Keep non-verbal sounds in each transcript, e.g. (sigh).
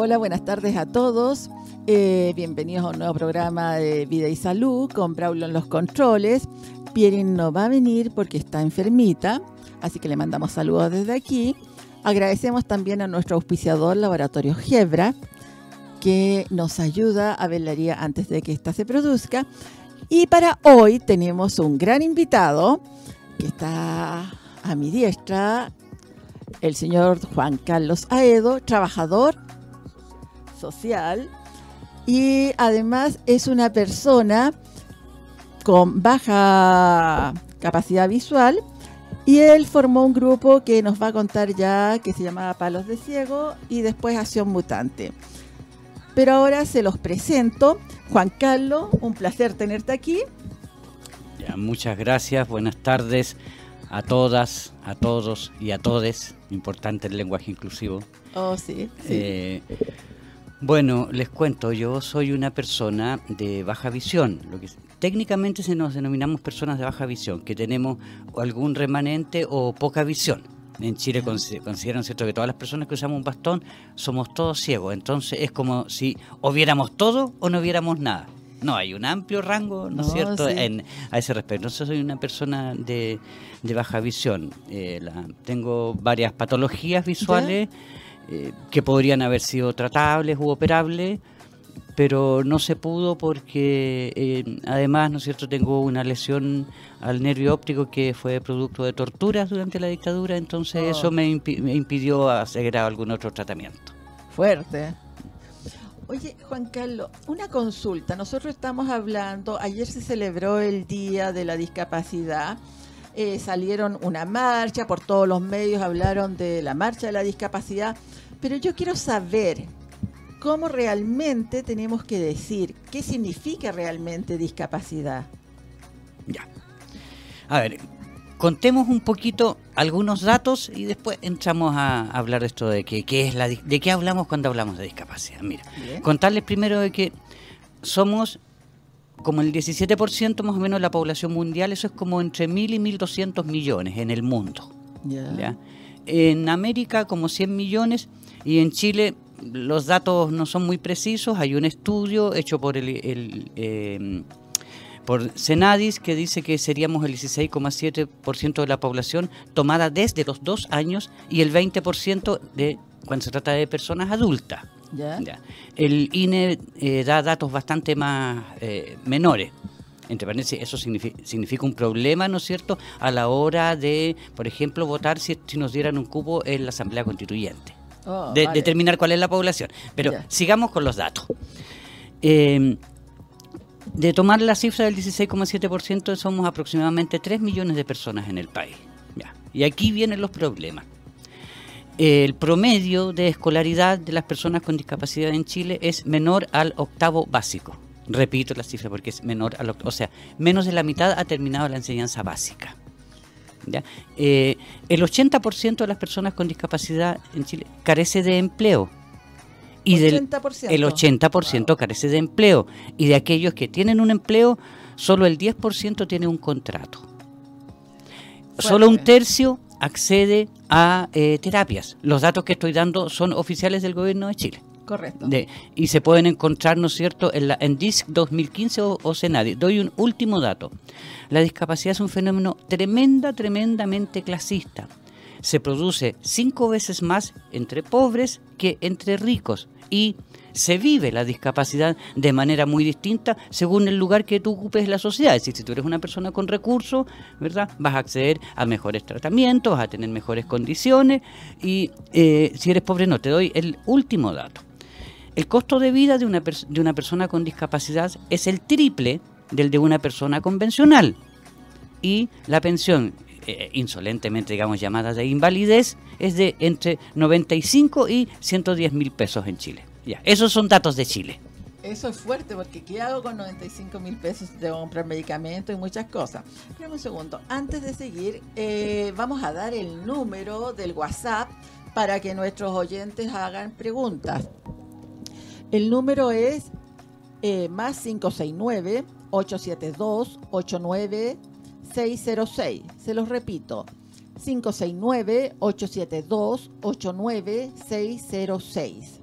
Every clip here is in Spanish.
Hola, buenas tardes a todos. Eh, bienvenidos a un nuevo programa de Vida y Salud con Braulio en los controles. Pierin no va a venir porque está enfermita, así que le mandamos saludos desde aquí. Agradecemos también a nuestro auspiciador Laboratorio Gebra, que nos ayuda a velaría antes de que ésta se produzca. Y para hoy tenemos un gran invitado que está a mi diestra, el señor Juan Carlos Aedo, trabajador social y además es una persona con baja capacidad visual y él formó un grupo que nos va a contar ya que se llamaba Palos de Ciego y después Acción Mutante. Pero ahora se los presento. Juan Carlos, un placer tenerte aquí. muchas gracias, buenas tardes a todas, a todos y a todes. Importante el lenguaje inclusivo. Oh, sí. Eh, bueno, les cuento, yo soy una persona de baja visión, lo que técnicamente se nos denominamos personas de baja visión, que tenemos algún remanente o poca visión. En Chile consideran cierto que todas las personas que usamos un bastón somos todos ciegos, entonces es como si o viéramos todo o no viéramos nada. No, hay un amplio rango, ¿no, es cierto?, en, a ese respecto. Entonces soy una persona de, baja visión. Eh, tengo varias patologías visuales eh, que podrían haber sido tratables u operables, pero no se pudo porque eh, además, ¿no es cierto?, tengo una lesión al nervio óptico que fue producto de torturas durante la dictadura, entonces oh. eso me, me impidió hacer algún otro tratamiento. Fuerte. Oye, Juan Carlos, una consulta. Nosotros estamos hablando, ayer se celebró el Día de la Discapacidad. Eh, salieron una marcha, por todos los medios hablaron de la marcha de la discapacidad, pero yo quiero saber cómo realmente tenemos que decir, qué significa realmente discapacidad. Ya. A ver, contemos un poquito algunos datos y después entramos a hablar de esto de que, es la de qué hablamos cuando hablamos de discapacidad. Mira, contarles primero de que somos como el 17% más o menos de la población mundial, eso es como entre 1.000 y 1.200 millones en el mundo. En América como 100 millones y en Chile los datos no son muy precisos, hay un estudio hecho por el, eh, por Senadis, que dice que seríamos el 16,7% de la población tomada desde los dos años y el 20% de cuando se trata de personas adultas. El INE eh, da datos bastante más eh, menores. Entre paréntesis, eso significa, un problema, ¿no es cierto?, a la hora de, por ejemplo, votar si, nos dieran un cupo en la Asamblea Constituyente. Oh, de, Determinar cuál es la población. Pero sigamos con los datos. Eh, de tomar la cifra del 16,7%, somos aproximadamente 3 millones de personas en el país. Y aquí vienen los problemas. El promedio de escolaridad de las personas con discapacidad en Chile es menor al octavo básico. Repito la cifra porque es menor al octavo, o sea, menos de la mitad ha terminado la enseñanza básica. Eh, el 80% de las personas con discapacidad en Chile carece de empleo y del el 80% carece de empleo y de aquellos que tienen un empleo solo el 10% tiene un contrato. Solo un tercio accede a eh, terapias. Los datos que estoy dando son oficiales del gobierno de Chile. Correcto. y se pueden encontrar, ¿no es cierto?, en, la, en DISC 2015 o, o Senadi. Doy un último dato. La discapacidad es un fenómeno tremenda, tremendamente clasista se produce cinco veces más entre pobres que entre ricos y se vive la discapacidad de manera muy distinta según el lugar que tú ocupes en la sociedad. Es decir, si tú eres una persona con recursos, ¿verdad? Vas a acceder a mejores tratamientos, a tener mejores condiciones y eh, si eres pobre no. Te doy el último dato. El costo de vida de una, de una persona con discapacidad es el triple del de una persona convencional. Y la pensión eh, insolentemente, digamos, llamadas de invalidez, es de entre 95 y 110 mil pesos en Chile. Ya, esos son datos de Chile. Eso es fuerte, porque ¿qué hago con 95 mil pesos? de comprar medicamentos y muchas cosas. Espera un segundo. Antes de seguir, eh, vamos a dar el número del WhatsApp para que nuestros oyentes hagan preguntas. El número es eh, más 569 872 89 606. Se los repito. 569-872-89606.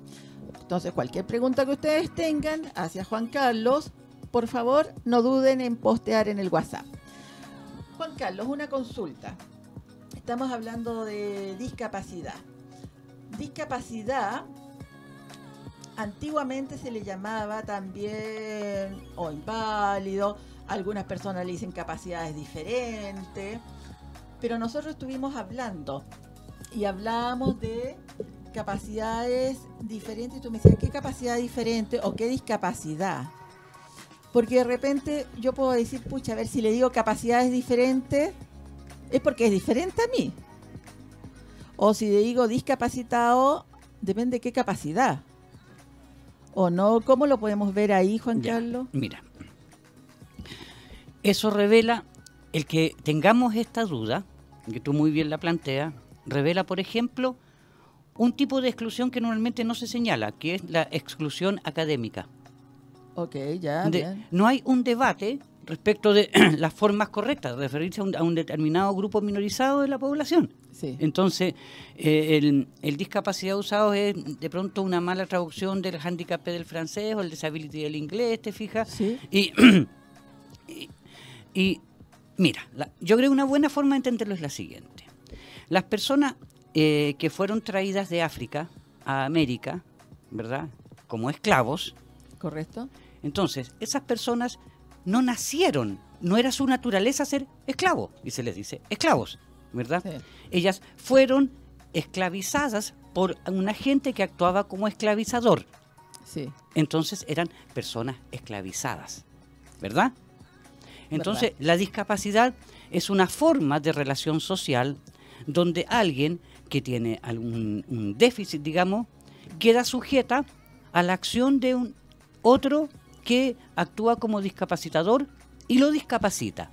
Entonces, cualquier pregunta que ustedes tengan hacia Juan Carlos, por favor, no duden en postear en el WhatsApp. Juan Carlos, una consulta. Estamos hablando de discapacidad. Discapacidad antiguamente se le llamaba también o inválido, algunas personas le dicen capacidades diferentes, pero nosotros estuvimos hablando y hablábamos de capacidades diferentes y tú me decías, ¿qué capacidad diferente o qué discapacidad? Porque de repente yo puedo decir, pucha, a ver si le digo capacidades diferentes, es porque es diferente a mí. O si le digo discapacitado, depende de qué capacidad. ¿O no? ¿Cómo lo podemos ver ahí, Juan Carlos? Mira, eso revela el que tengamos esta duda, que tú muy bien la planteas, revela, por ejemplo, un tipo de exclusión que normalmente no se señala, que es la exclusión académica. Ok, ya. No hay un debate respecto de (clears throat) las formas correctas de referirse a un, determinado grupo minorizado de la población. Sí. Entonces, eh, el, discapacidad usado es de pronto una mala traducción del handicap del francés o el disability del inglés, ¿te fijas? Sí. Y, (clears throat) y, mira, yo creo que una buena forma de entenderlo es la siguiente. Las personas eh, que fueron traídas de África a América, ¿verdad? Como esclavos. Correcto entonces, esas personas no nacieron, no era su naturaleza ser esclavo, y se les dice esclavos, ¿verdad? Ellas fueron esclavizadas por una gente que actuaba como esclavizador. Sí. Entonces eran personas esclavizadas, ¿verdad? Entonces, la discapacidad es una forma de relación social donde alguien que tiene algún déficit, digamos, queda sujeta a la acción de un otro que actúa como discapacitador y lo discapacita.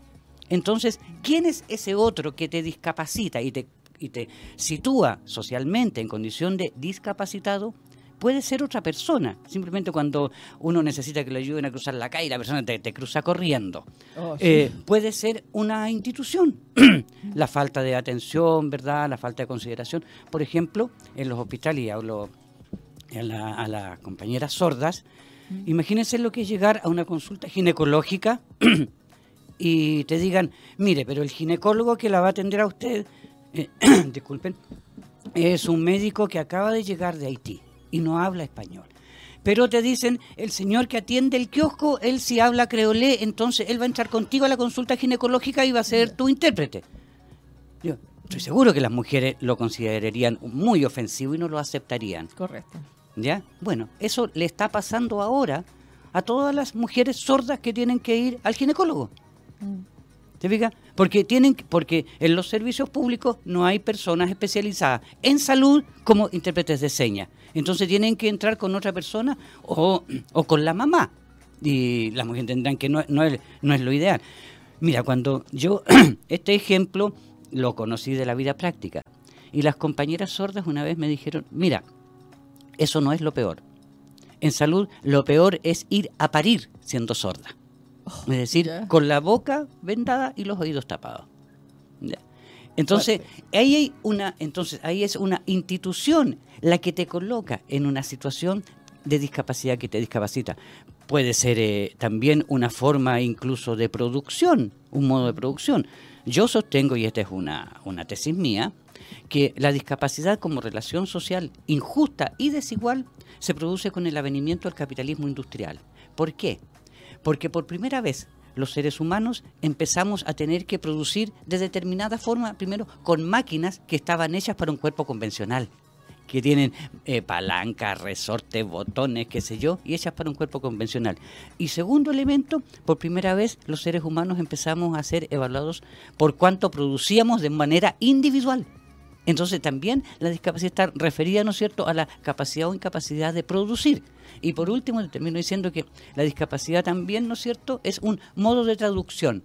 Entonces, ¿quién es ese otro que te discapacita y te, y te sitúa socialmente en condición de discapacitado? Puede ser otra persona. Simplemente cuando uno necesita que le ayuden a cruzar la calle, la persona te, cruza corriendo. Oh, eh, puede ser una institución. (clears throat) la falta de atención, ¿verdad? La falta de consideración. Por ejemplo, en los hospitales, y hablo a las compañeras sordas, Imagínense lo que es llegar a una consulta ginecológica (clears throat) y te digan, mire, pero el ginecólogo que la va a atender a usted, eh, (clears throat) disculpen, es un médico que acaba de llegar de Haití y no habla español. Pero te dicen, el señor que atiende el kiosco, él sí habla creolé, entonces él va a entrar contigo a la consulta ginecológica y va a ser tu intérprete. Yo estoy seguro que las mujeres lo considerarían muy ofensivo y no lo aceptarían. Correcto. ¿Ya? Bueno, eso le está pasando ahora a todas las mujeres sordas que tienen que ir al ginecólogo. Mm. ¿Te fijas? Porque tienen porque en los servicios públicos no hay personas especializadas en salud como intérpretes de señas. Entonces tienen que entrar con otra persona o, con la mamá. Y las mujeres tendrán que no, no, es, no es lo ideal. Mira, cuando yo (clears throat) este ejemplo lo conocí de la vida práctica y las compañeras sordas una vez me dijeron, mira, eso no es lo peor. En salud, lo peor es ir a parir siendo sorda. Oh, es decir, con la boca vendada y los oídos tapados. Entonces, ahí hay una, entonces, ahí es una institución la que te coloca en una situación de discapacidad que te discapacita. Puede ser eh, también una forma incluso de producción, un modo de producción. Yo sostengo, y esta es una, una tesis mía, que la discapacidad como relación social injusta y desigual se produce con el avenimiento del capitalismo industrial. ¿Por qué? Porque por primera vez los seres humanos empezamos a tener que producir de determinada forma, primero con máquinas que estaban hechas para un cuerpo convencional, que tienen eh, palancas, resortes, botones, qué sé yo, y hechas para un cuerpo convencional. Y segundo elemento, por primera vez los seres humanos empezamos a ser evaluados por cuánto producíamos de manera individual. Entonces también la discapacidad está referida, ¿no es cierto?, a la capacidad o incapacidad de producir. Y por último, termino diciendo que la discapacidad también, ¿no es cierto?, es un modo de traducción.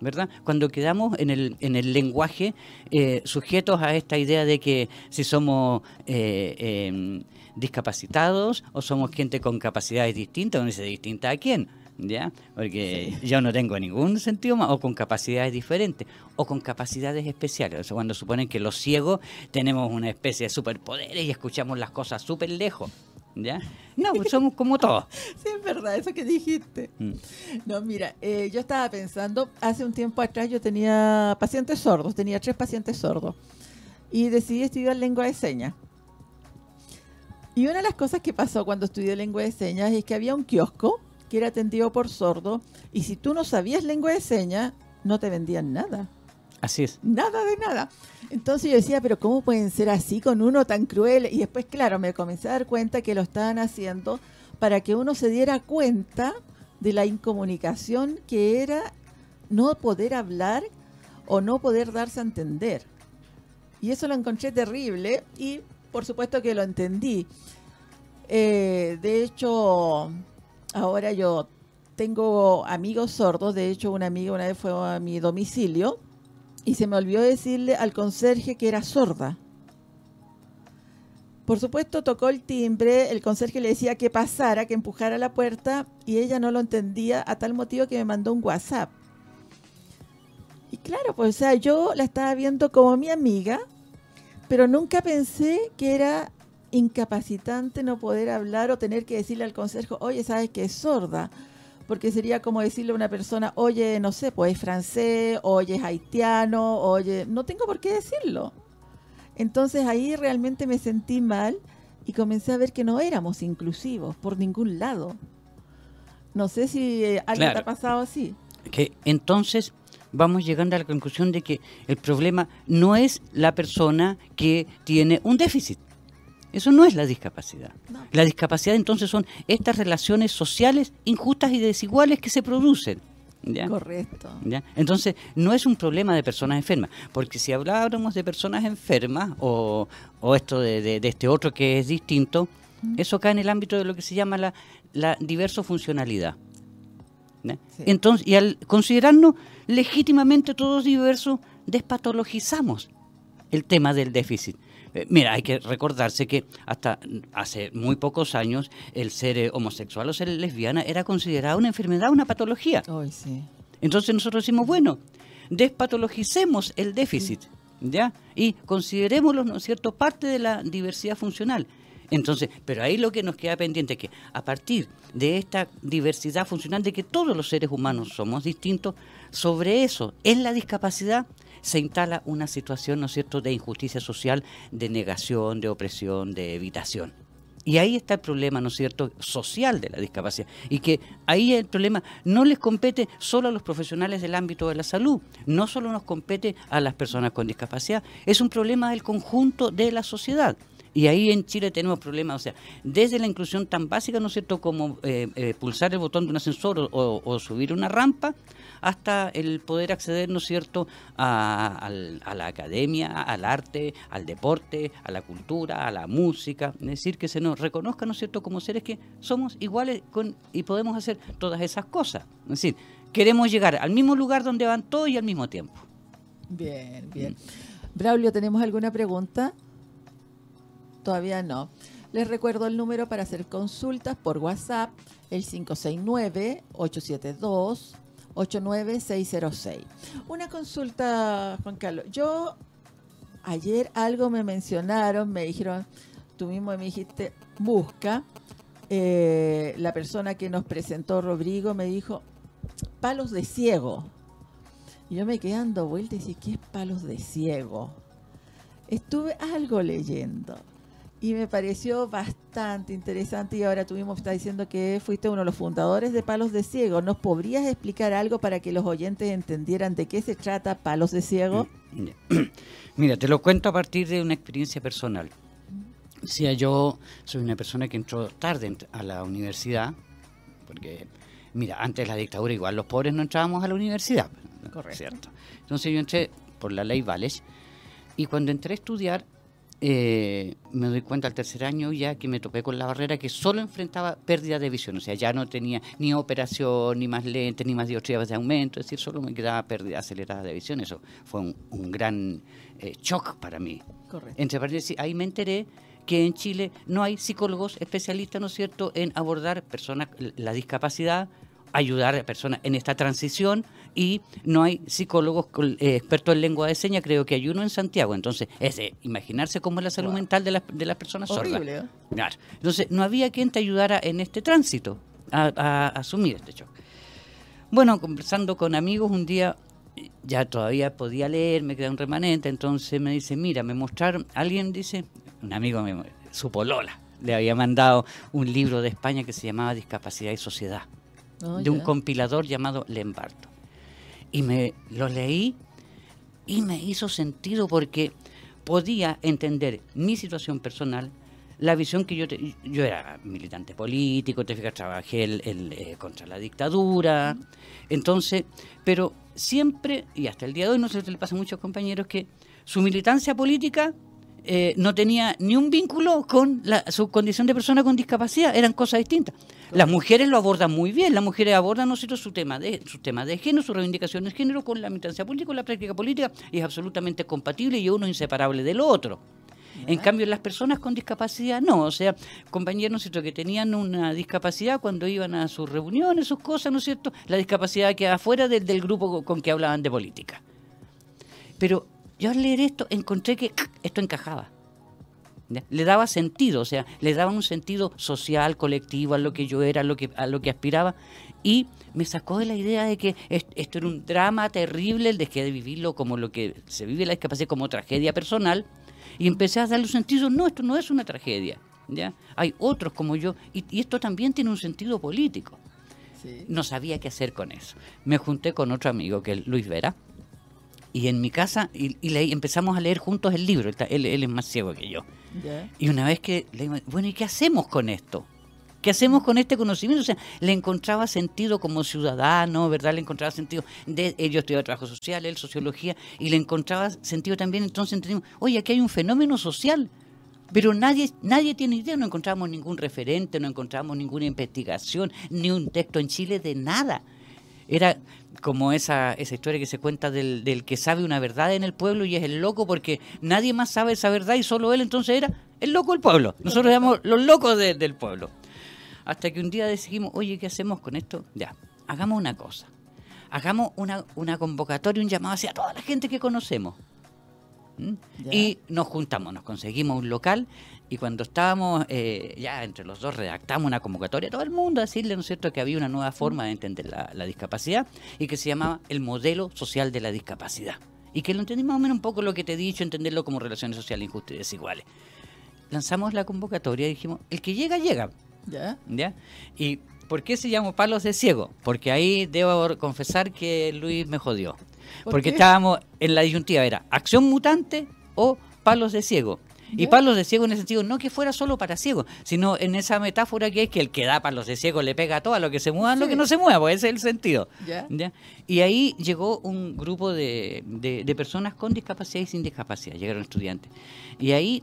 ¿verdad? Cuando quedamos en el, en el lenguaje eh, sujetos a esta idea de que si somos eh, em, discapacitados o somos gente con capacidades distintas, uno dice distinta a quién, ¿ya? Porque yo no tengo ningún sentido más, o con capacidades diferentes, o con capacidades especiales. O sea, cuando suponen que los ciegos tenemos una especie de superpoderes y escuchamos las cosas súper lejos. ¿Ya? No, pues somos como todos. (laughs) Sí, es verdad, eso que dijiste. Mm. No, mira, eh, yo estaba pensando, hace un tiempo atrás yo tenía pacientes sordos, tenía tres pacientes sordos, y decidí estudiar lengua de señas. Y una de las cosas que pasó cuando estudié lengua de señas es que había un kiosco que era atendido por sordos, y si tú no sabías lengua de señas, no te vendían nada. Así es. Nada de nada. Entonces yo decía, pero ¿cómo pueden ser así con uno tan cruel? Y después, claro, me comencé a dar cuenta que lo estaban haciendo para que uno se diera cuenta de la incomunicación que era no poder hablar o no poder darse a entender. Y eso lo encontré terrible y por supuesto que lo entendí. Eh, de hecho, ahora yo tengo amigos sordos, de hecho una amiga una vez fue a mi domicilio y se me olvidó decirle al conserje que era sorda. Por supuesto, tocó el timbre, el conserje le decía que pasara, que empujara la puerta, y ella no lo entendía a tal motivo que me mandó un WhatsApp. Y claro, pues, o sea, yo la estaba viendo como mi amiga, pero nunca pensé que era incapacitante no poder hablar o tener que decirle al conserje, oye, sabes que es sorda porque sería como decirle a una persona, oye, no sé, pues es francés, oye, es haitiano, oye, no tengo por qué decirlo. Entonces ahí realmente me sentí mal y comencé a ver que no éramos inclusivos por ningún lado. No sé si eh, algo te ha pasado así. Que entonces vamos llegando a la conclusión de que el problema no es la persona que tiene un déficit. Eso no es la discapacidad. La discapacidad entonces son estas relaciones sociales injustas y desiguales que se producen. Correcto. Entonces, no es un problema de personas enfermas, porque si habláramos de personas enfermas o, esto de, este otro que es distinto, eso cae en el ámbito de lo que se llama la, la diverso funcionalidad. Entonces, y al considerarnos legítimamente todos diversos, despatologizamos el tema del déficit. Eh, mira, hay que recordarse que hasta hace muy pocos años el ser eh, homosexual o ser lesbiana era considerado una enfermedad, una patología. Entonces nosotros decimos, bueno, despatologicemos el déficit, ¿ya? Y considerémoslo, ¿no es cierto?, parte de la diversidad funcional. Entonces, pero ahí lo que nos queda pendiente es que a partir de esta diversidad funcional, de que todos los seres humanos somos distintos, sobre eso, en la discapacidad, se instala una situación, ¿no es cierto?, de injusticia social, de negación, de opresión, de evitación. Y ahí está el problema, ¿no es cierto?, social de la discapacidad. Y que ahí el problema no les compete solo a los profesionales del ámbito de la salud, no solo nos compete a las personas con discapacidad, es un problema del conjunto de la sociedad. Y ahí en Chile tenemos problemas, o sea, desde la inclusión tan básica, ¿no es cierto?, como eh, eh, pulsar el botón de un ascensor o, subir una rampa, hasta el poder acceder, ¿no es cierto?, a, la academia, al arte, al deporte, a la cultura, a la música, es decir, que se nos reconozca, ¿no es cierto?, como seres que somos iguales y podemos hacer todas esas cosas. Es decir, queremos llegar al mismo lugar donde van todos y al mismo tiempo. Bien, bien. Braulio, ¿tenemos alguna pregunta? Todavía no. Les recuerdo el número para hacer consultas por WhatsApp, el 569-872-89606. Una consulta, Juan Carlos. Yo ayer algo me mencionaron, me dijeron, tú mismo me dijiste, busca. Eh, la persona que nos presentó, Rodrigo, me dijo, palos de ciego. Y yo me quedé dando vueltas y dije, ¿qué es palos de ciego? Estuve algo leyendo y me pareció bastante interesante y ahora tuvimos, está diciendo que fuiste uno de los fundadores de Palos de Ciego. ¿Nos podrías explicar algo para que los oyentes entendieran de qué se trata Palos de Ciego? Mm, (clears throat) mira, te lo cuento a partir de una experiencia personal. O sea, yo soy una persona que entró tarde a la universidad, porque, mira, antes de la dictadura igual los pobres no entrábamos a la universidad. Correcto. ¿cierto? Entonces yo entré por la ley Vales y cuando entré a estudiar eh, me doy cuenta al tercer año ya que me topé con la barrera que solo enfrentaba pérdida de visión, o sea, ya no tenía ni operación, ni más lentes, ni más dioptrías de aumento, es decir, solo me quedaba pérdida acelerada de visión, eso fue un, gran eh, shock para mí. Correcto. Entre paréntesis, ahí me enteré que en Chile no hay psicólogos especialistas, ¿no es cierto?, en abordar personas, la discapacidad ayudar a personas en esta transición y no hay psicólogos eh, expertos en lengua de señas, creo que hay uno en Santiago. Entonces, es imaginarse cómo es la salud mental de, las, de las personas sordas. ¿eh? Claro. Entonces, no había quien te ayudara en este tránsito a, a asumir este choque. Bueno, conversando con amigos un día, ya todavía podía leer, me queda un remanente, entonces me dice, mira, me mostraron, alguien dice, un amigo, me, su polola, le había mandado un libro de España que se llamaba Discapacidad y Sociedad, oh, de un compilador llamado Lembarto. Y me lo leí y me hizo sentido porque podía entender mi situación personal, la visión que yo yo era militante político, te fijas, trabajé el, eh, contra la dictadura, entonces, pero siempre, y hasta el día de hoy no se le pasa a muchos compañeros, que su militancia política eh, no tenía ni un vínculo con su condición de persona con discapacidad, eran cosas distintas. Las mujeres lo abordan muy bien, las mujeres abordan ¿no su tema de su tema de género, su reivindicación de género con la militancia política, con la práctica política, y es absolutamente compatible y uno inseparable del otro. En cambio, las personas con discapacidad no. O sea, compañeros, ¿no cierto?, que tenían una discapacidad cuando iban a sus reuniones, sus cosas, ¿no es cierto?, la discapacidad quedaba fuera del, del grupo con que hablaban de política. Pero yo al leer esto encontré que esto encajaba. Le daba sentido, o sea, le daba un sentido social, colectivo a lo que yo era, a lo que, a lo que aspiraba. Y me sacó de la idea de que esto era un drama terrible, el dejé de vivirlo como lo que se vive la discapacidad, como tragedia personal. Y empecé a darle un sentido, no, esto no es una tragedia. ¿ya? Hay otros como yo, y, esto también tiene un sentido político. No sabía qué hacer con eso. Me junté con otro amigo, que es Luis Vera, y en mi casa y, empezamos a leer juntos el libro. Él, es más ciego que yo. Y una vez que leímos, bueno, ¿y qué hacemos con esto? ¿Qué hacemos con este conocimiento? O sea, le encontraba sentido como ciudadano, ¿verdad? Le encontraba sentido. De, yo estudiaba trabajo social, él sociología, y le encontraba sentido también. Entonces entendimos, oye, aquí hay un fenómeno social. Pero nadie, nadie tiene idea, no encontramos ningún referente, no encontramos ninguna investigación, ni un texto en Chile de nada. Era como esa, esa historia que se cuenta del, del, que sabe una verdad en el pueblo y es el loco porque nadie más sabe esa verdad y solo él entonces era el loco del pueblo. Nosotros éramos los locos del pueblo. Hasta que un día decidimos, oye, ¿qué hacemos con esto? Ya, hagamos una cosa. Hagamos una, una convocatoria, un llamado hacia toda la gente que conocemos. Y nos juntamos, nos conseguimos un local y cuando estábamos eh, ya entre los dos redactamos una convocatoria a todo el mundo a decirle, ¿no es cierto?, que había una nueva forma de entender la, discapacidad y que se llamaba el modelo social de la discapacidad. Y que lo entendimos más o menos un poco lo que te he dicho, entenderlo como relaciones sociales injustas y desiguales. Lanzamos la convocatoria y dijimos, el que llega, llega. ¿Ya? ¿Ya? Y ¿Por qué se llamó palos de ciego? Porque ahí debo confesar que Luis me jodió. Porque estábamos en la disyuntiva, era acción mutante o palos de ciego. Y palos de ciego en el sentido, no que fuera solo para ciegos, sino en esa metáfora que es que el que da palos de ciego le pega a todo, a lo que se mueva, lo que no se mueva, pues ese es el sentido. Y ahí llegó un grupo de, de personas con discapacidad y sin discapacidad, llegaron estudiantes. Y ahí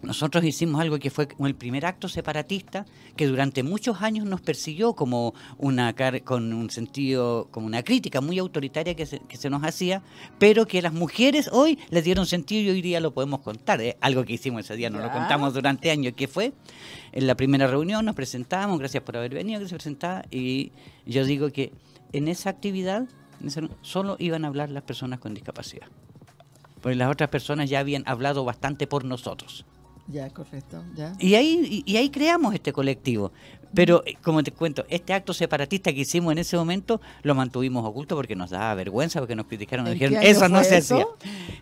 nosotros hicimos algo que fue el primer acto separatista que durante muchos años nos persiguió como una con un sentido, como una crítica muy autoritaria que se, que se nos hacía, pero que las mujeres hoy les dieron sentido y hoy día lo podemos contar. ¿eh? Algo que hicimos ese día, nos lo contamos durante años, que fue en la primera reunión, nos presentamos, gracias por haber venido, que se presentaba, y yo digo que en esa actividad solo iban a hablar las personas con discapacidad. Porque las otras personas ya habían hablado bastante por nosotros. Ya, correcto. Ya. Y, ahí, y, ahí creamos este colectivo. Pero, eh, como te cuento, este acto separatista que hicimos en ese momento lo mantuvimos oculto porque nos daba vergüenza, porque nos criticaron, nos dijeron, eso no se hacía.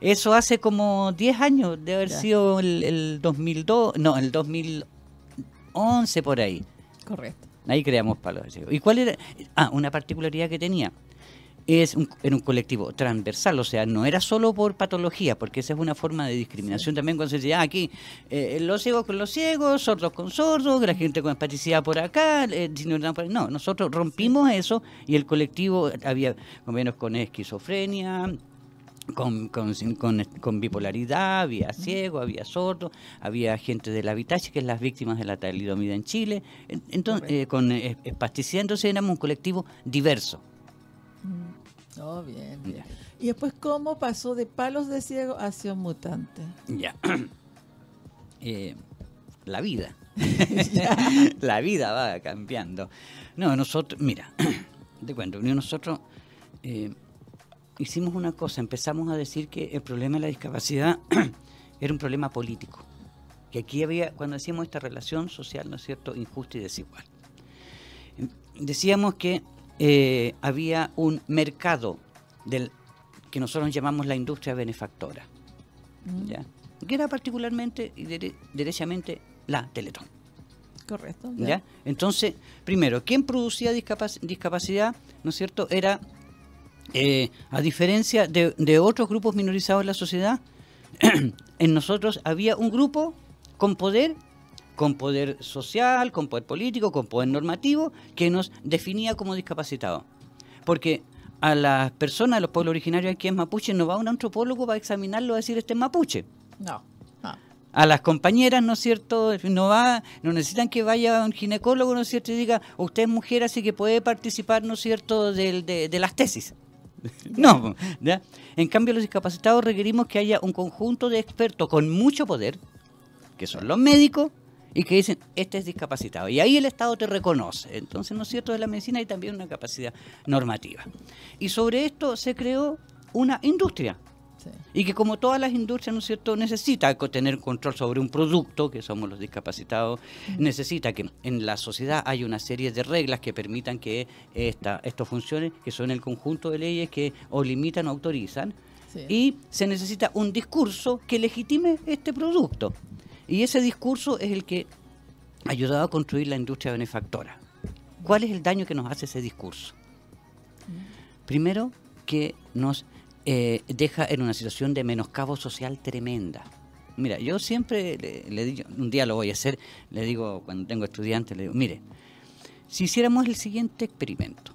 Eso hace como 10 años, de haber sido el, el 2002, no, el 2011 por ahí. Correcto. Ahí creamos palos. ¿Y cuál era? Ah, una particularidad que tenía es un, en un colectivo transversal, o sea, no era solo por patología, porque esa es una forma de discriminación también cuando se decía, ah, aquí eh, los ciegos con los ciegos, sordos con sordos, la gente con discapacidad por acá, eh, no, nosotros rompimos eso y el colectivo había convenios con esquizofrenia, con, con, con, bipolaridad, había ciego, había sordo, había gente del habitaje, que es las víctimas de la talidomida en Chile, entonces, eh, con espasticidad, entonces éramos un colectivo diverso. Oh, bien, ¿Y después cómo pasó de palos de ciego hacia un mutante? Ya. (clears throat) Eh, la vida. (laughs) (laughs) la vida va cambiando. No, nosotros, mira, (clears throat) te cuento, nosotros eh, hicimos una cosa, empezamos a decir que el problema de la discapacidad (clears throat) era un problema político. Que aquí había, cuando decíamos esta relación social, ¿no es cierto?, injusta y desigual. Decíamos que eh, había un mercado del que nosotros llamamos la industria benefactora, mm. ¿ya? que era particularmente y derechamente la Teletón. Correcto. ¿ya? Entonces, primero, ¿quién producía discapacidad? ¿No es cierto? Era, eh, a diferencia de, de otros grupos minorizados en la sociedad, (clears throat) en nosotros había un grupo con poder con poder social, con poder político, con poder normativo, que nos definía como discapacitados. Porque a las personas, a los pueblos originarios aquí en Mapuche, no va un antropólogo para examinarlo a decir este es Mapuche. No. A las compañeras, ¿no es cierto? No va, no necesitan que vaya un ginecólogo, ¿no es cierto? Y diga, usted es mujer, así que puede participar, ¿no es cierto?, de, de las tesis. (laughs) no, ¿ya? En cambio, los discapacitados requerimos que haya un conjunto de expertos con mucho poder, que son los médicos, y que dicen, este es discapacitado. Y ahí el Estado te reconoce. Entonces, ¿no es cierto?, de la medicina hay también una capacidad normativa. Y sobre esto se creó una industria. Y que como todas las industrias, ¿no es cierto?, necesita tener control sobre un producto, que somos los discapacitados, necesita que en la sociedad haya una serie de reglas que permitan que esta, esto funcione, que son el conjunto de leyes que o limitan o autorizan, y se necesita un discurso que legitime este producto. Y ese discurso es el que ha ayudado a construir la industria benefactora. ¿Cuál es el daño que nos hace ese discurso? Primero, que nos eh, deja en una situación de menoscabo social tremenda. Mira, yo siempre le, digo, un día lo voy a hacer, le digo cuando tengo estudiantes, le digo, mire, si hiciéramos el siguiente experimento,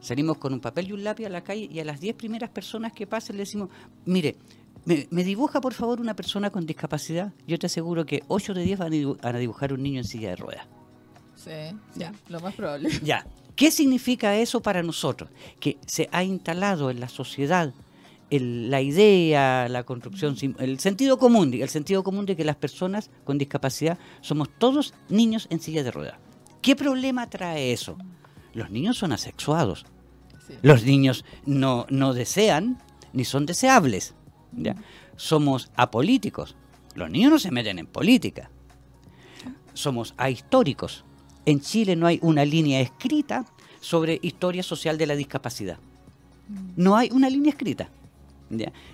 salimos con un papel y un lápiz a la calle y a las 10 primeras personas que pasen le decimos, mire, me, dibuja por favor una persona con discapacidad, yo te aseguro que 8 de 10 van a dibujar un niño en silla de ruedas. Sí, ya, lo más probable. (laughs) Ya. ¿Qué significa eso para nosotros? Que se ha instalado en la sociedad la idea, la construcción, el sentido común, el sentido común de que las personas con discapacidad somos todos niños en silla de ruedas. ¿Qué problema trae eso? Los niños son asexuados. Los niños no, no desean ni son deseables. Somos apolíticos. Los niños no se meten en política. Somos ahistóricos. En Chile no hay una línea escrita sobre historia social de la discapacidad. No hay una línea escrita.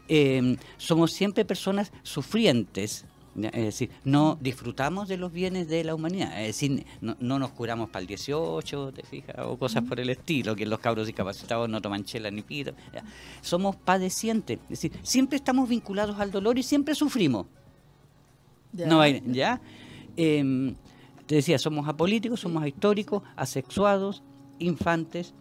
Em, somos siempre personas sufrientes. Es decir, no disfrutamos de los bienes de la humanidad. Es decir, no, nos curamos para el 18, ¿te fijas? O cosas por el estilo, que los cabros discapacitados no toman chela ni pito. Somos padecientes. Es decir, siempre estamos vinculados al dolor y siempre sufrimos. No hay, ¿ya? Em, te decía, somos apolíticos, somos históricos, asexuados, infantes,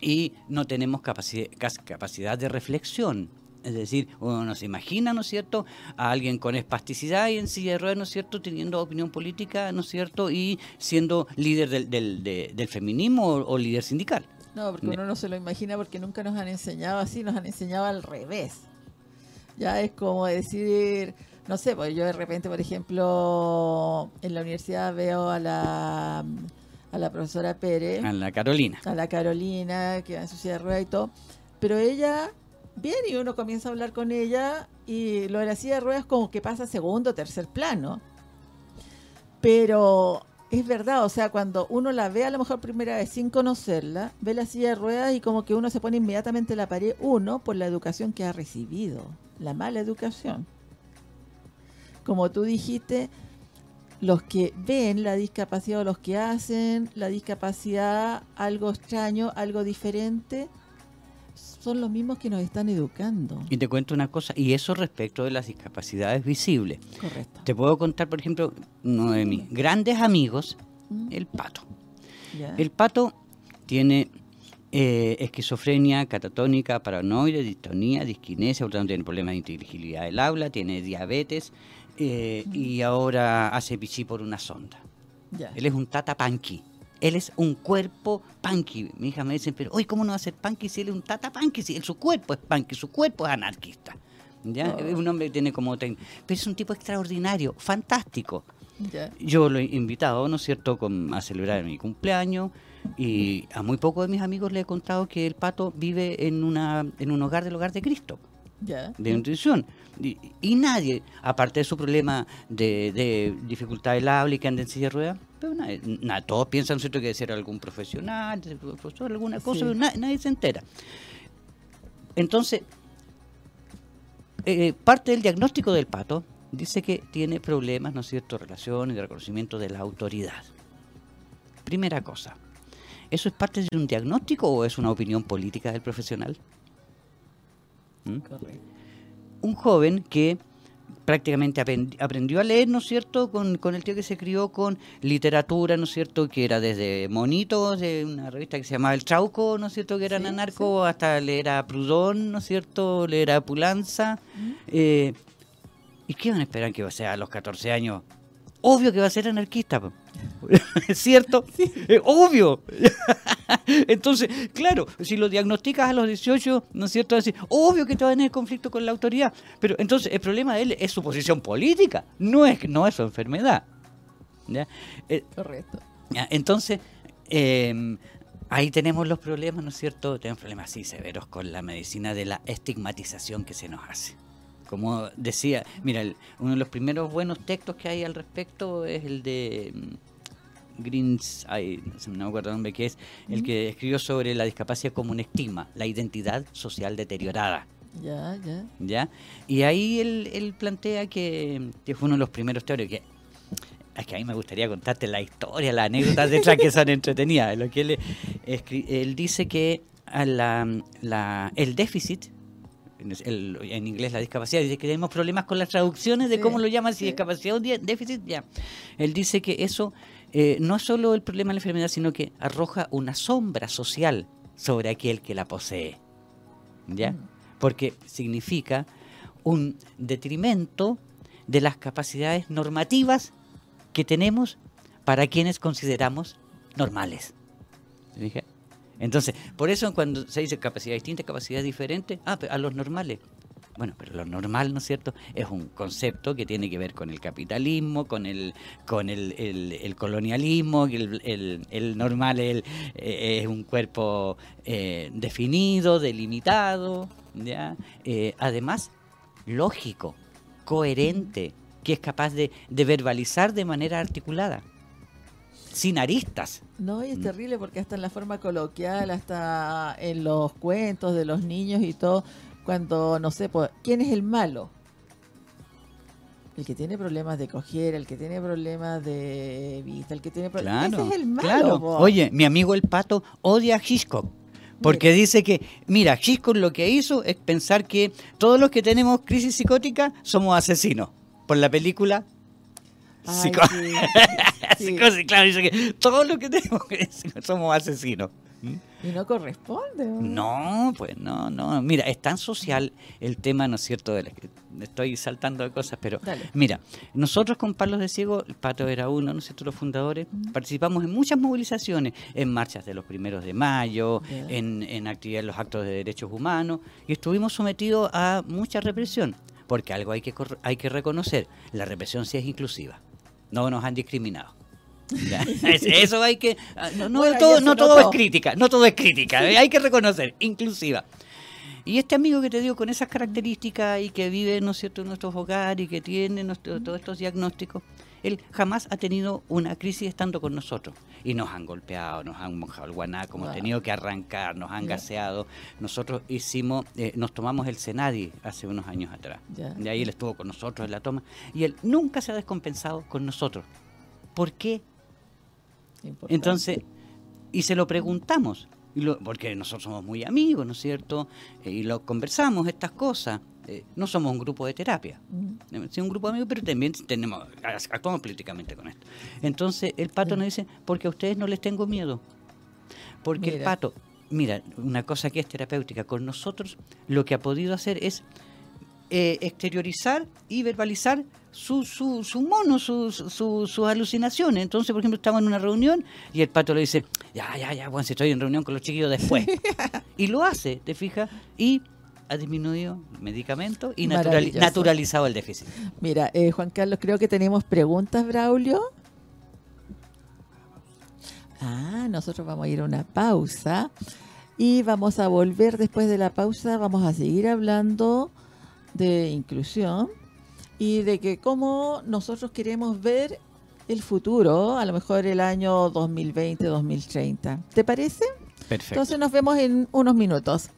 y no tenemos capacidad, capacidad de reflexión. Es decir, uno no se imagina, ¿no es cierto?, a alguien con espasticidad y en silla de ruedas, ¿no es cierto?, teniendo opinión política, ¿no es cierto?, y siendo líder del, del, feminismo o, líder sindical. No, porque uno no se lo imagina porque nunca nos han enseñado así, nos han enseñado al revés. Ya es como decir, no sé, pues yo de repente, por ejemplo, en la universidad veo a la a la profesora Pérez. A la Carolina. A la Carolina, que va en su silla de ruedas y todo. Pero ella, bien, y uno comienza a hablar con ella y lo de la silla de ruedas como que pasa segundo o tercer plano. Pero es verdad, o sea, cuando uno la ve a lo mejor primera vez sin conocerla, ve la silla de ruedas y como que uno se pone inmediatamente en la pared, uno, por la educación que ha recibido, la mala educación. Como tú dijiste, los que ven la discapacidad o los que hacen la discapacidad algo extraño, algo diferente, son los mismos que nos están educando. Y te cuento una cosa, y eso respecto de las discapacidades visibles. Correcto. Te puedo contar, por ejemplo, uno de mis grandes amigos, mm. el pato. El pato tiene eh, esquizofrenia catatónica, paranoide, distonía, disquinesia, por tanto tiene problemas de inteligibilidad del habla, tiene diabetes, eh, y ahora hace pichí por una sonda. Él es un tata punky. Él es un cuerpo punky. Mi hija me dice, pero hoy ¿cómo no va a ser punky si él es un tata punky? Si su cuerpo es punky, su cuerpo es anarquista. ¿Ya? Oh. Es un hombre que tiene como... Pero es un tipo extraordinario, fantástico. Yo lo he invitado, ¿no es cierto?, a celebrar mi cumpleaños y a muy pocos de mis amigos le he contado que el pato vive en, una, en un hogar del hogar de Cristo. De nutrición. Y, nadie, aparte de su problema de, dificultad del habla y que anda en silla de ruedas, pero nada, todos piensan ¿cierto? que ser algún profesional, profesor, alguna cosa, pero nadie se entera. Entonces, eh, parte del diagnóstico del pato dice que tiene problemas, ¿no es cierto?, relaciones de reconocimiento de la autoridad. Primera cosa, ¿eso es parte de un diagnóstico o es una opinión política del profesional? ¿Mm? Un joven que prácticamente aprendió a leer, ¿no es cierto?, con, el tío que se crió con literatura, ¿no es cierto?, que era desde Monitos, de una revista que se llamaba El Trauco, ¿no es cierto?, que era anarco, hasta leer a Prudón, ¿no es cierto?, leer a Pulanza. Eh, ¿Y qué van a esperar que sea a los 14 años? Obvio que va a ser anarquista, (laughs) ¿es cierto? Es obvio. (laughs) Entonces, claro, si lo diagnosticas a los 18, ¿no es cierto? Decir, obvio que te va a tener conflicto con la autoridad. Pero entonces el problema de él es su posición política, no es, no es su enfermedad. Eh, Correcto. Entonces, em, ahí tenemos los problemas, ¿no es cierto? Tenemos problemas así severos con la medicina de la estigmatización que se nos hace. Como decía, mira, uno de los primeros buenos textos que hay al respecto es el de mm, Greens, no me acuerdo el nombre que es, el que escribió sobre la discapacidad como un estigma, la identidad social deteriorada. Ya, ya. ¿Ya? Y ahí él, plantea que, que, fue uno de los primeros teóricos que es que a mí me gustaría contarte la historia, las anécdotas detrás que son entretenidas. Lo que él, él dice que a la, la, el déficit en inglés la discapacidad, dice que tenemos problemas con las traducciones de cómo lo llaman, si discapacidad o déficit, ya. Él dice que eso eh, no es solo el problema de la enfermedad, sino que arroja una sombra social sobre aquel que la posee. ¿Ya? Mm. Porque significa un detrimento de las capacidades normativas que tenemos para quienes consideramos normales. ¿Dije? Entonces, por eso cuando se dice capacidad distinta, capacidad diferente, ah, a los normales. Bueno, pero lo normal, ¿no es cierto? Es un concepto que tiene que ver con el capitalismo, con el, con el, colonialismo, el, el, normal eh, es un cuerpo eh, definido, delimitado, ¿ya? Eh, además, lógico, coherente, que es capaz de verbalizar de manera articulada sin aristas. No, y es mm. terrible porque hasta en la forma coloquial, hasta en los cuentos de los niños y todo, cuando, no sé, pues, ¿quién es el malo? El que tiene problemas de coger, el que tiene problemas de vista, el que tiene problemas... Claro, Ese es el malo. Claro. Oye, mi amigo el pato odia a Hitchcock. Porque dice que, mira, Hitchcock lo que hizo es pensar que todos los que tenemos crisis psicótica somos asesinos. Por la película (laughs) claro, dice que todo lo que tenemos (laughs) que decir somos asesinos. Y no corresponde. ¿no? pues no, no. Mira, es tan social el tema, ¿no es cierto? De estoy saltando de cosas, pero mira, nosotros con Palos de Ciego, el Pato era uno, ¿no es cierto? Los fundadores, participamos en muchas movilizaciones, en marchas de los primeros de mayo, en, en actividades, los actos de derechos humanos, y estuvimos sometidos a mucha represión, porque algo hay que, hay que reconocer, la represión sí es inclusiva no nos han discriminado. (laughs) (laughs) Eso hay que... Ah, no, todo, es crítica, no todo es crítica, ¿eh? hay que reconocer, inclusiva. Y este amigo que te digo con esas características y que vive, ¿no es cierto?, en nuestros hogares y que tiene todos estos diagnósticos, él jamás ha tenido una crisis estando con nosotros. Y nos han golpeado, nos han mojado el guaná, como hemos tenido que arrancar, nos han gaseado. Nosotros hicimos, eh, nos tomamos el Senadi hace unos años atrás. De ahí él estuvo con nosotros en la toma. Y él nunca se ha descompensado con nosotros. ¿Por qué? Entonces, y se lo preguntamos. porque nosotros somos muy amigos, ¿no es cierto? Eh, y lo conversamos, estas cosas. Eh, no somos un grupo de terapia, mm. somos un grupo de amigos, pero también tenemos, actuamos políticamente con esto. Entonces el pato nos dice, porque a ustedes no les tengo miedo. Porque el pato, mira, una cosa que es terapéutica, con nosotros lo que ha podido hacer es eh, exteriorizar y verbalizar su, su, su mono, sus su, alucinaciones. Entonces, por ejemplo, estamos en una reunión y el pato le dice, ya, ya, ya, bueno, si estoy en reunión con los chiquillos después. (laughs) y lo hace, ¿te fijas? Y ha disminuido medicamentos y naturalizado el déficit. Mira, eh, Juan Carlos, creo que tenemos preguntas, Braulio. Ah, nosotros vamos a ir a una pausa y vamos a volver después de la pausa, vamos a seguir hablando de inclusión y de que cómo nosotros queremos ver el futuro, a lo mejor el año 2020-2030. ¿Te parece? Perfecto. Entonces nos vemos en unos minutos.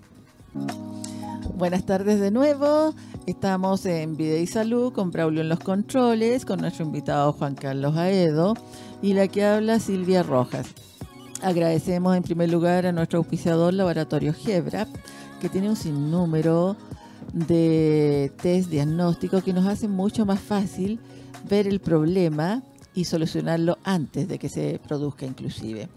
Buenas tardes de nuevo. Estamos en Vida y Salud con Braulio en los controles, con nuestro invitado Juan Carlos Aedo y la que habla Silvia Rojas. Agradecemos en primer lugar a nuestro auspiciador Laboratorio Gebra, que tiene un sinnúmero de test diagnósticos que nos hacen mucho más fácil ver el problema y solucionarlo antes de que se produzca inclusive.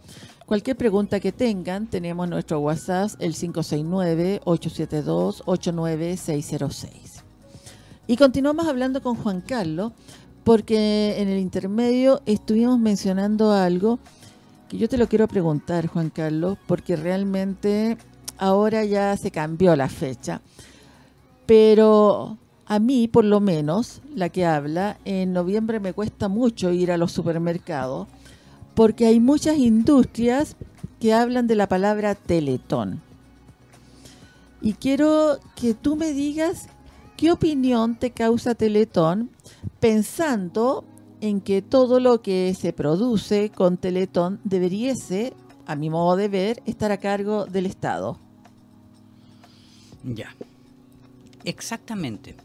Cualquier pregunta que tengan, tenemos nuestro WhatsApp el 569-872-89606. Y continuamos hablando con Juan Carlos porque en el intermedio estuvimos mencionando algo que yo te lo quiero preguntar, Juan Carlos, porque realmente ahora ya se cambió la fecha. Pero a mí, por lo menos, la que habla, en noviembre me cuesta mucho ir a los supermercados porque hay muchas industrias que hablan de la palabra teletón. Y quiero que tú me digas qué opinión te causa Teletón pensando en que todo lo que se produce con Teletón deberíase, a mi modo de ver, estar a cargo del Estado. Ya. Exactamente.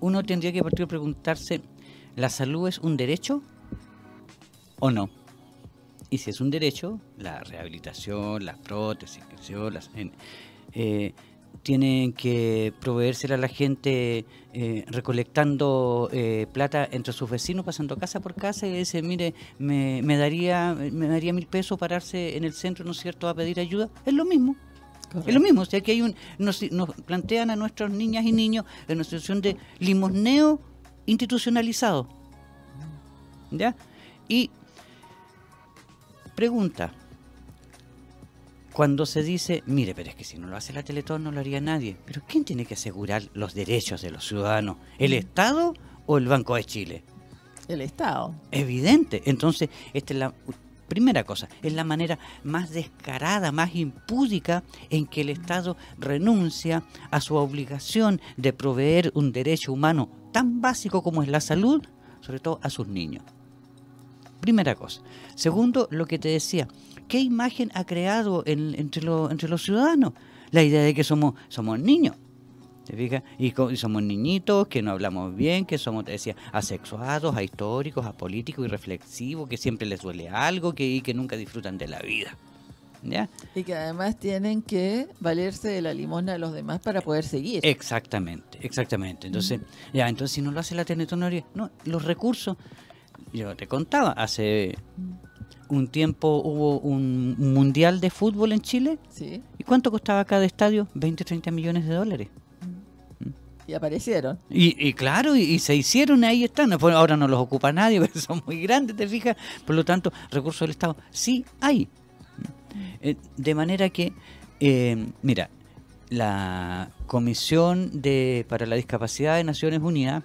Uno tendría que partir preguntarse, ¿la salud es un derecho o no? Y si es un derecho, la rehabilitación, las prótesis, las, eh, tienen que proveérsela a la gente eh, recolectando eh, plata entre sus vecinos, pasando casa por casa y dice, mire, me, daría me daría mil pesos pararse en el centro, ¿no es cierto?, a pedir ayuda. Es lo mismo. Es lo mismo, o sea que hay un, nos, plantean a nuestras niñas y niños en una situación de limosneo institucionalizado. ¿Ya? Y pregunta, cuando se dice, mire, pero es que si no lo hace la Teletón no lo haría nadie. Pero ¿quién tiene que asegurar los derechos de los ciudadanos? ¿El mm. Estado o el Banco de Chile? El Estado. Evidente. Entonces, esta es la primera cosa, es la manera más descarada, más impúdica en que el Estado renuncia a su obligación de proveer un derecho humano tan básico como es la salud, sobre todo a sus niños. Primera cosa. Segundo, lo que te decía, ¿qué imagen ha creado entre, entre los ciudadanos? La idea de que somos, somos niños. ¿Te fijas? Y, somos niñitos, que no hablamos bien, que somos, te decía, asexuados, ahistóricos, apolíticos, irreflexivos, que siempre les duele algo que, y que nunca disfrutan de la vida. ¿Ya? Y que además tienen que valerse de la limosna de los demás para poder seguir. Exactamente, exactamente. Entonces, ya, entonces si no lo hace la tenetonoria, no, los recursos, yo te contaba, hace un tiempo hubo un mundial de fútbol en Chile. Sí. ¿Y cuánto costaba cada estadio? 20, 30 millones de dólares. Y aparecieron. Y, claro, y, se hicieron, ahí están. Ahora no los ocupa nadie, (laughs) porque son muy grandes, ¿te fijas? Por lo tanto, recursos del Estado sí hay. Eh, de manera que, eh, mira, la Comisión de para la Discapacidad de Naciones Unidas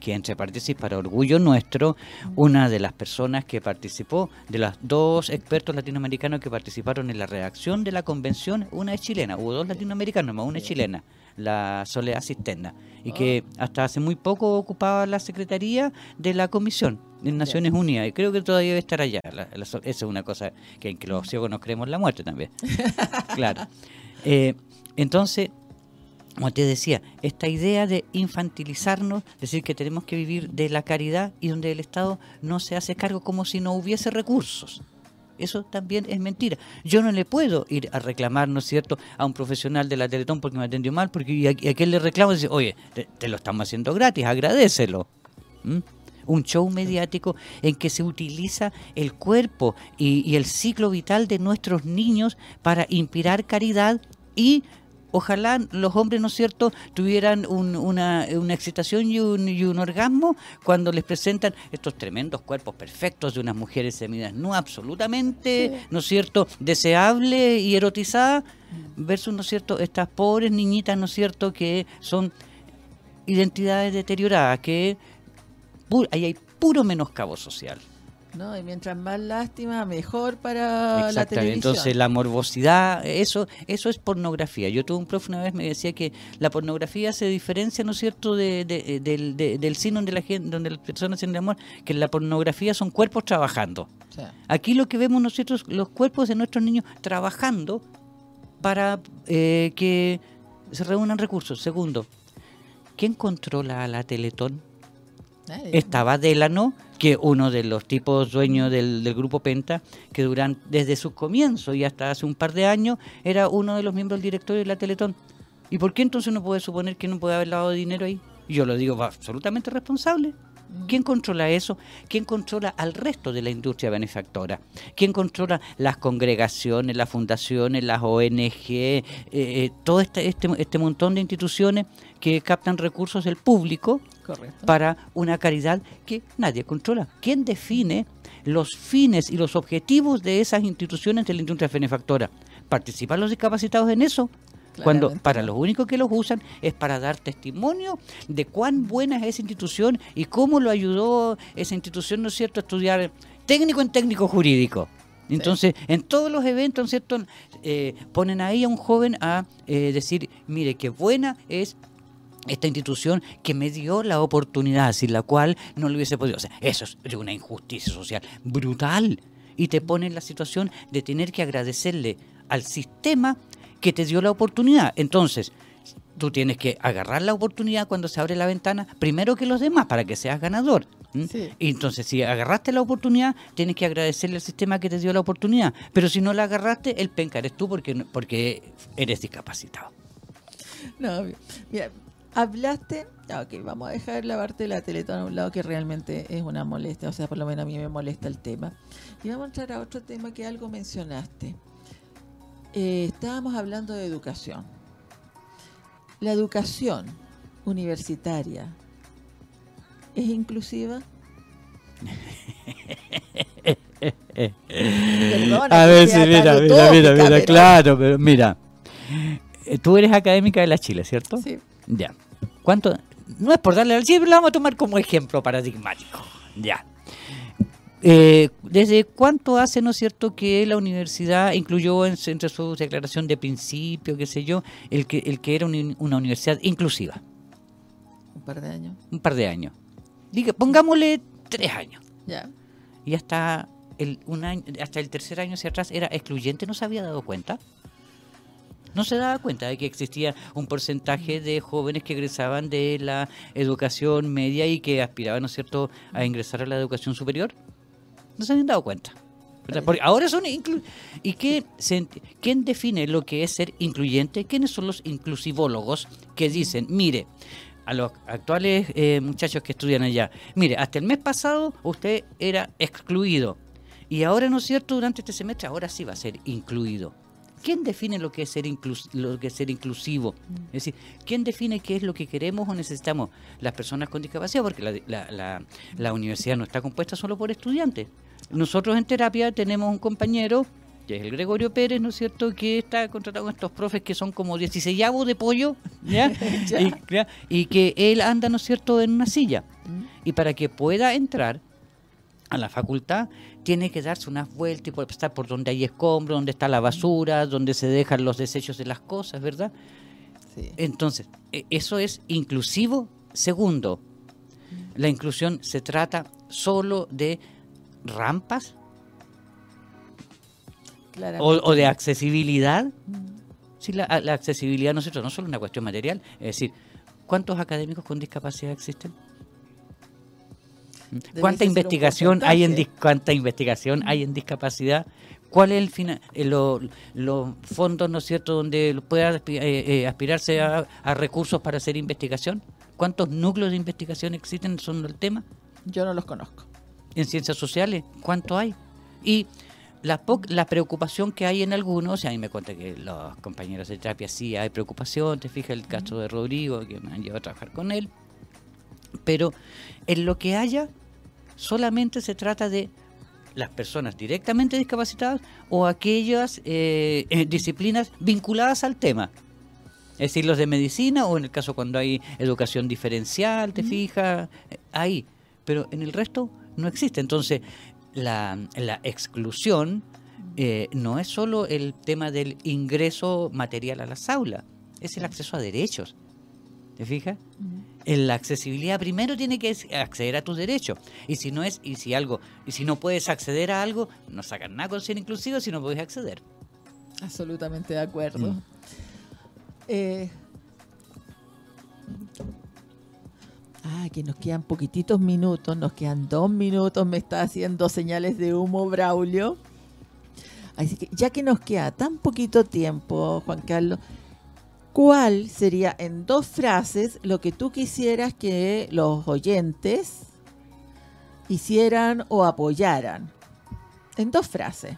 que entre paréntesis, para orgullo nuestro, una de las personas que participó, de los dos expertos latinoamericanos que participaron en la redacción de la convención, una es chilena, hubo dos latinoamericanos, más una es chilena, la Soledad Cisterna, y que ah. hasta hace muy poco ocupaba la secretaría de la comisión de Naciones Unidas, y creo que todavía debe estar allá. esa es una cosa que en que los ciegos nos creemos la muerte también. (laughs) claro. Eh, entonces, como te decía, esta idea de infantilizarnos, decir que tenemos que vivir de la caridad y donde el Estado no se hace cargo como si no hubiese recursos. Eso también es mentira. Yo no le puedo ir a reclamar, ¿no es cierto?, a un profesional de la Teletón porque me atendió mal, porque y a, aquel le reclamo y dice, oye, te, lo estamos haciendo gratis, agradecelo. Un show mediático en que se utiliza el cuerpo y, y el ciclo vital de nuestros niños para inspirar caridad y ojalá los hombres, ¿no es cierto?, tuvieran una, excitación y un, orgasmo cuando les presentan estos tremendos cuerpos perfectos de unas mujeres semidas, no absolutamente, ¿no es cierto?, deseable y erotizada. versus, ¿no es cierto?, estas pobres niñitas, ¿no es cierto?, que son identidades deterioradas, que ahí hay puro menoscabo social. ¿No? Y mientras más lástima, mejor para la televisión. Entonces la morbosidad, eso, eso es pornografía. Yo tuve un profe una vez me decía que la pornografía se diferencia, ¿no es cierto?, de, del cine donde la gente, donde las personas tienen amor, que la pornografía son cuerpos trabajando. Aquí lo que vemos nosotros, los cuerpos de nuestros niños trabajando para eh, que se reúnan recursos. Segundo, ¿quién controla a la Teletón? Estaba Delano, que uno de los tipos dueños del, grupo Penta, que durante, desde su comienzo y hasta hace un par de años era uno de los miembros del directorio de la Teletón. ¿Y por qué entonces uno puede suponer que no puede haber lavado dinero ahí? Yo lo digo absolutamente responsable. ¿Quién controla eso? ¿Quién controla al resto de la industria benefactora? ¿Quién controla las congregaciones, las fundaciones, las ONG, eh, eh, todo este, este, este, montón de instituciones que captan recursos del público para una caridad que nadie controla? ¿Quién define los fines y los objetivos de esas instituciones de la industria benefactora? ¿Participan los discapacitados en eso? Cuando para los únicos que los usan es para dar testimonio de cuán buena es esa institución y cómo lo ayudó esa institución, ¿no es cierto?, a estudiar técnico en técnico jurídico. Entonces, en todos los eventos, ¿no es cierto?, eh, ponen ahí a un joven a eh, decir, mire, qué buena es esta institución que me dio la oportunidad, sin la cual no lo hubiese podido. O sea, eso es una injusticia social brutal. Y te pone en la situación de tener que agradecerle al sistema que te dio la oportunidad. Entonces, tú tienes que agarrar la oportunidad cuando se abre la ventana, primero que los demás, para que seas ganador. Y entonces, si agarraste la oportunidad, tienes que agradecerle al sistema que te dio la oportunidad. Pero si no la agarraste, el penca eres tú porque, porque eres discapacitado. No, mira, hablaste, ok, vamos a dejar la parte de la teletón a un lado que realmente es una molestia, o sea, por lo menos a mí me molesta el tema. Y vamos a entrar a otro tema que algo mencionaste. Eh, estábamos hablando de educación. ¿La educación universitaria es inclusiva? (laughs) a ver, sí, mira, mira, mira, mira, claro, pero mira. Eh, tú eres académica de la Chile, ¿cierto? Sí. Ya. ¿Cuánto? No es por darle al Chile, pero lo vamos a tomar como ejemplo paradigmático. Ya. Eh, ¿Desde cuánto hace, no es cierto, que la universidad incluyó en, entre su declaración de principio, qué sé yo, el que, el que era una universidad inclusiva? Un par de años. Un par de años. Diga, pongámosle tres años. Ya. Y hasta el, un año, hasta el tercer año hacia atrás era excluyente, ¿no se había dado cuenta? no se daba cuenta de que existía un porcentaje de jóvenes que egresaban de la educación media y que aspiraban, ¿no es cierto?, a ingresar a la educación superior. No se habían dado cuenta. Porque ahora son ¿Y qué, quién define lo que es ser incluyente? ¿Quiénes son los inclusivólogos que dicen, mire, a los actuales eh, muchachos que estudian allá, mire, hasta el mes pasado usted era excluido y ahora, ¿no es cierto?, durante este semestre, ahora sí va a ser incluido. ¿Quién define lo que es ser, lo que es ser inclusivo? Es decir, ¿quién define qué es lo que queremos o necesitamos las personas con discapacidad? Porque la universidad no está compuesta solo por estudiantes. Nosotros en terapia tenemos un compañero, que es el Gregorio Pérez, ¿no es cierto?, que está contratado con estos profes que son como 16 de pollo, (laughs) ¿ya? Y, que él anda, ¿no es cierto?, en una silla. Mm. Y para que pueda entrar a la facultad, tiene que darse unas vueltas y estar por donde hay escombros, donde está la basura, donde se dejan los desechos de las cosas, ¿verdad? Entonces, e, eso es inclusivo. Segundo, la inclusión se trata solo de rampas o, de accesibilidad. si la, accesibilidad no es no solo una cuestión material, es decir, ¿cuántos académicos con discapacidad existen? ¿Cuánta investigación hay en cuánta investigación hay en discapacidad? ¿Cuál es el final, eh, los fondos, no es cierto, donde pueda eh, eh, aspirarse a, a, recursos para hacer investigación? ¿Cuántos núcleos de investigación existen son el tema? Yo no los conozco en ciencias sociales, ¿cuánto hay? Y la, la preocupación que hay en algunos, a mí me cuenta que los compañeros de terapia sí hay preocupación, te fijas el caso de Rodrigo, que me han llevado a trabajar con él, pero en lo que haya, solamente se trata de las personas directamente discapacitadas o aquellas eh, eh, disciplinas vinculadas al tema. Es decir, los de medicina o en el caso cuando hay educación diferencial, te fijas, eh, ahí. Pero en el resto no existe. Entonces, la, la exclusión no es solo el tema del ingreso material a las aulas, es el acceso a derechos. ¿Te fijas? En la accesibilidad primero tiene que acceder a tus derechos. Y si no es, y si algo, y si no puedes acceder a algo, no sacan nada con ser inclusivo si no puedes acceder. Absolutamente de acuerdo. Mm. Eh, ah, que nos quedan poquititos minutos, nos quedan dos minutos, me está haciendo señales de humo Braulio. Así que ya que nos queda tan poquito tiempo, Juan Carlos, ¿Cuál sería en dos frases lo que tú quisieras que los oyentes hicieran o apoyaran? En dos frases.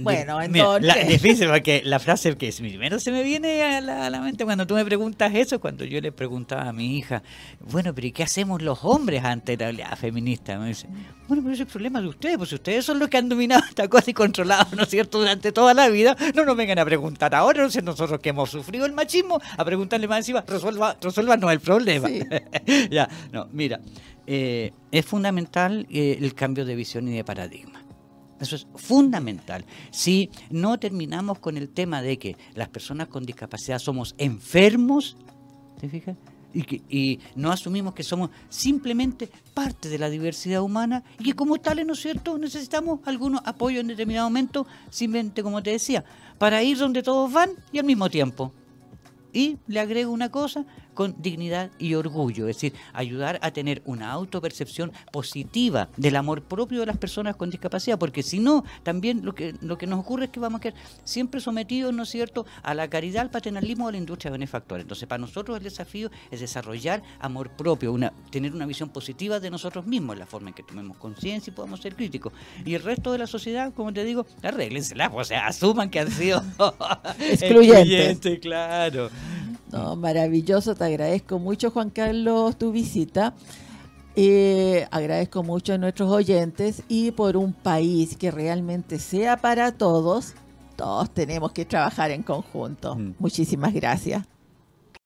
Bueno, entonces. difícil porque la frase que primero se me viene a la, mente cuando tú me preguntas eso, cuando yo le preguntaba a mi hija, bueno, pero ¿y qué hacemos los hombres ante la realidad feminista? Me dice, bueno, pero ese es el problema de ustedes, pues ustedes son los que han dominado esta cosa y controlado, ¿no es cierto?, durante toda la vida. No nos vengan a preguntar ahora, no sé, nosotros que hemos sufrido el machismo, a preguntarle más encima, resuelva, no el problema. (laughs) ya, no, mira, eh, es fundamental eh, el cambio de visión y de paradigma. Eso es fundamental. Si no terminamos con el tema de que las personas con discapacidad somos enfermos, ¿te fijas? Y, que, y no asumimos que somos simplemente parte de la diversidad humana y que como tales, ¿no es cierto?, necesitamos algunos apoyo en determinado momento, simplemente como te decía, para ir donde todos van y al mismo tiempo. Y le agrego una cosa, con dignidad y orgullo, es decir, ayudar a tener una autopercepción positiva del amor propio de las personas con discapacidad, porque si no, también lo que, lo que nos ocurre es que vamos a quedar siempre sometidos, ¿no es cierto?, a la caridad, al paternalismo o a la industria benefactora. Entonces, para nosotros el desafío es desarrollar amor propio, una, tener una visión positiva de nosotros mismos, la forma en que tomemos conciencia y podamos ser críticos. Y el resto de la sociedad, como te digo, arréglensela, o sea, asuman que han sido (laughs) (laughs) excluyentes. claro. No, maravilloso, te agradezco mucho Juan Carlos tu visita. Eh, agradezco mucho a nuestros oyentes y por un país que realmente sea para todos, todos tenemos que trabajar en conjunto. Mm. Muchísimas gracias.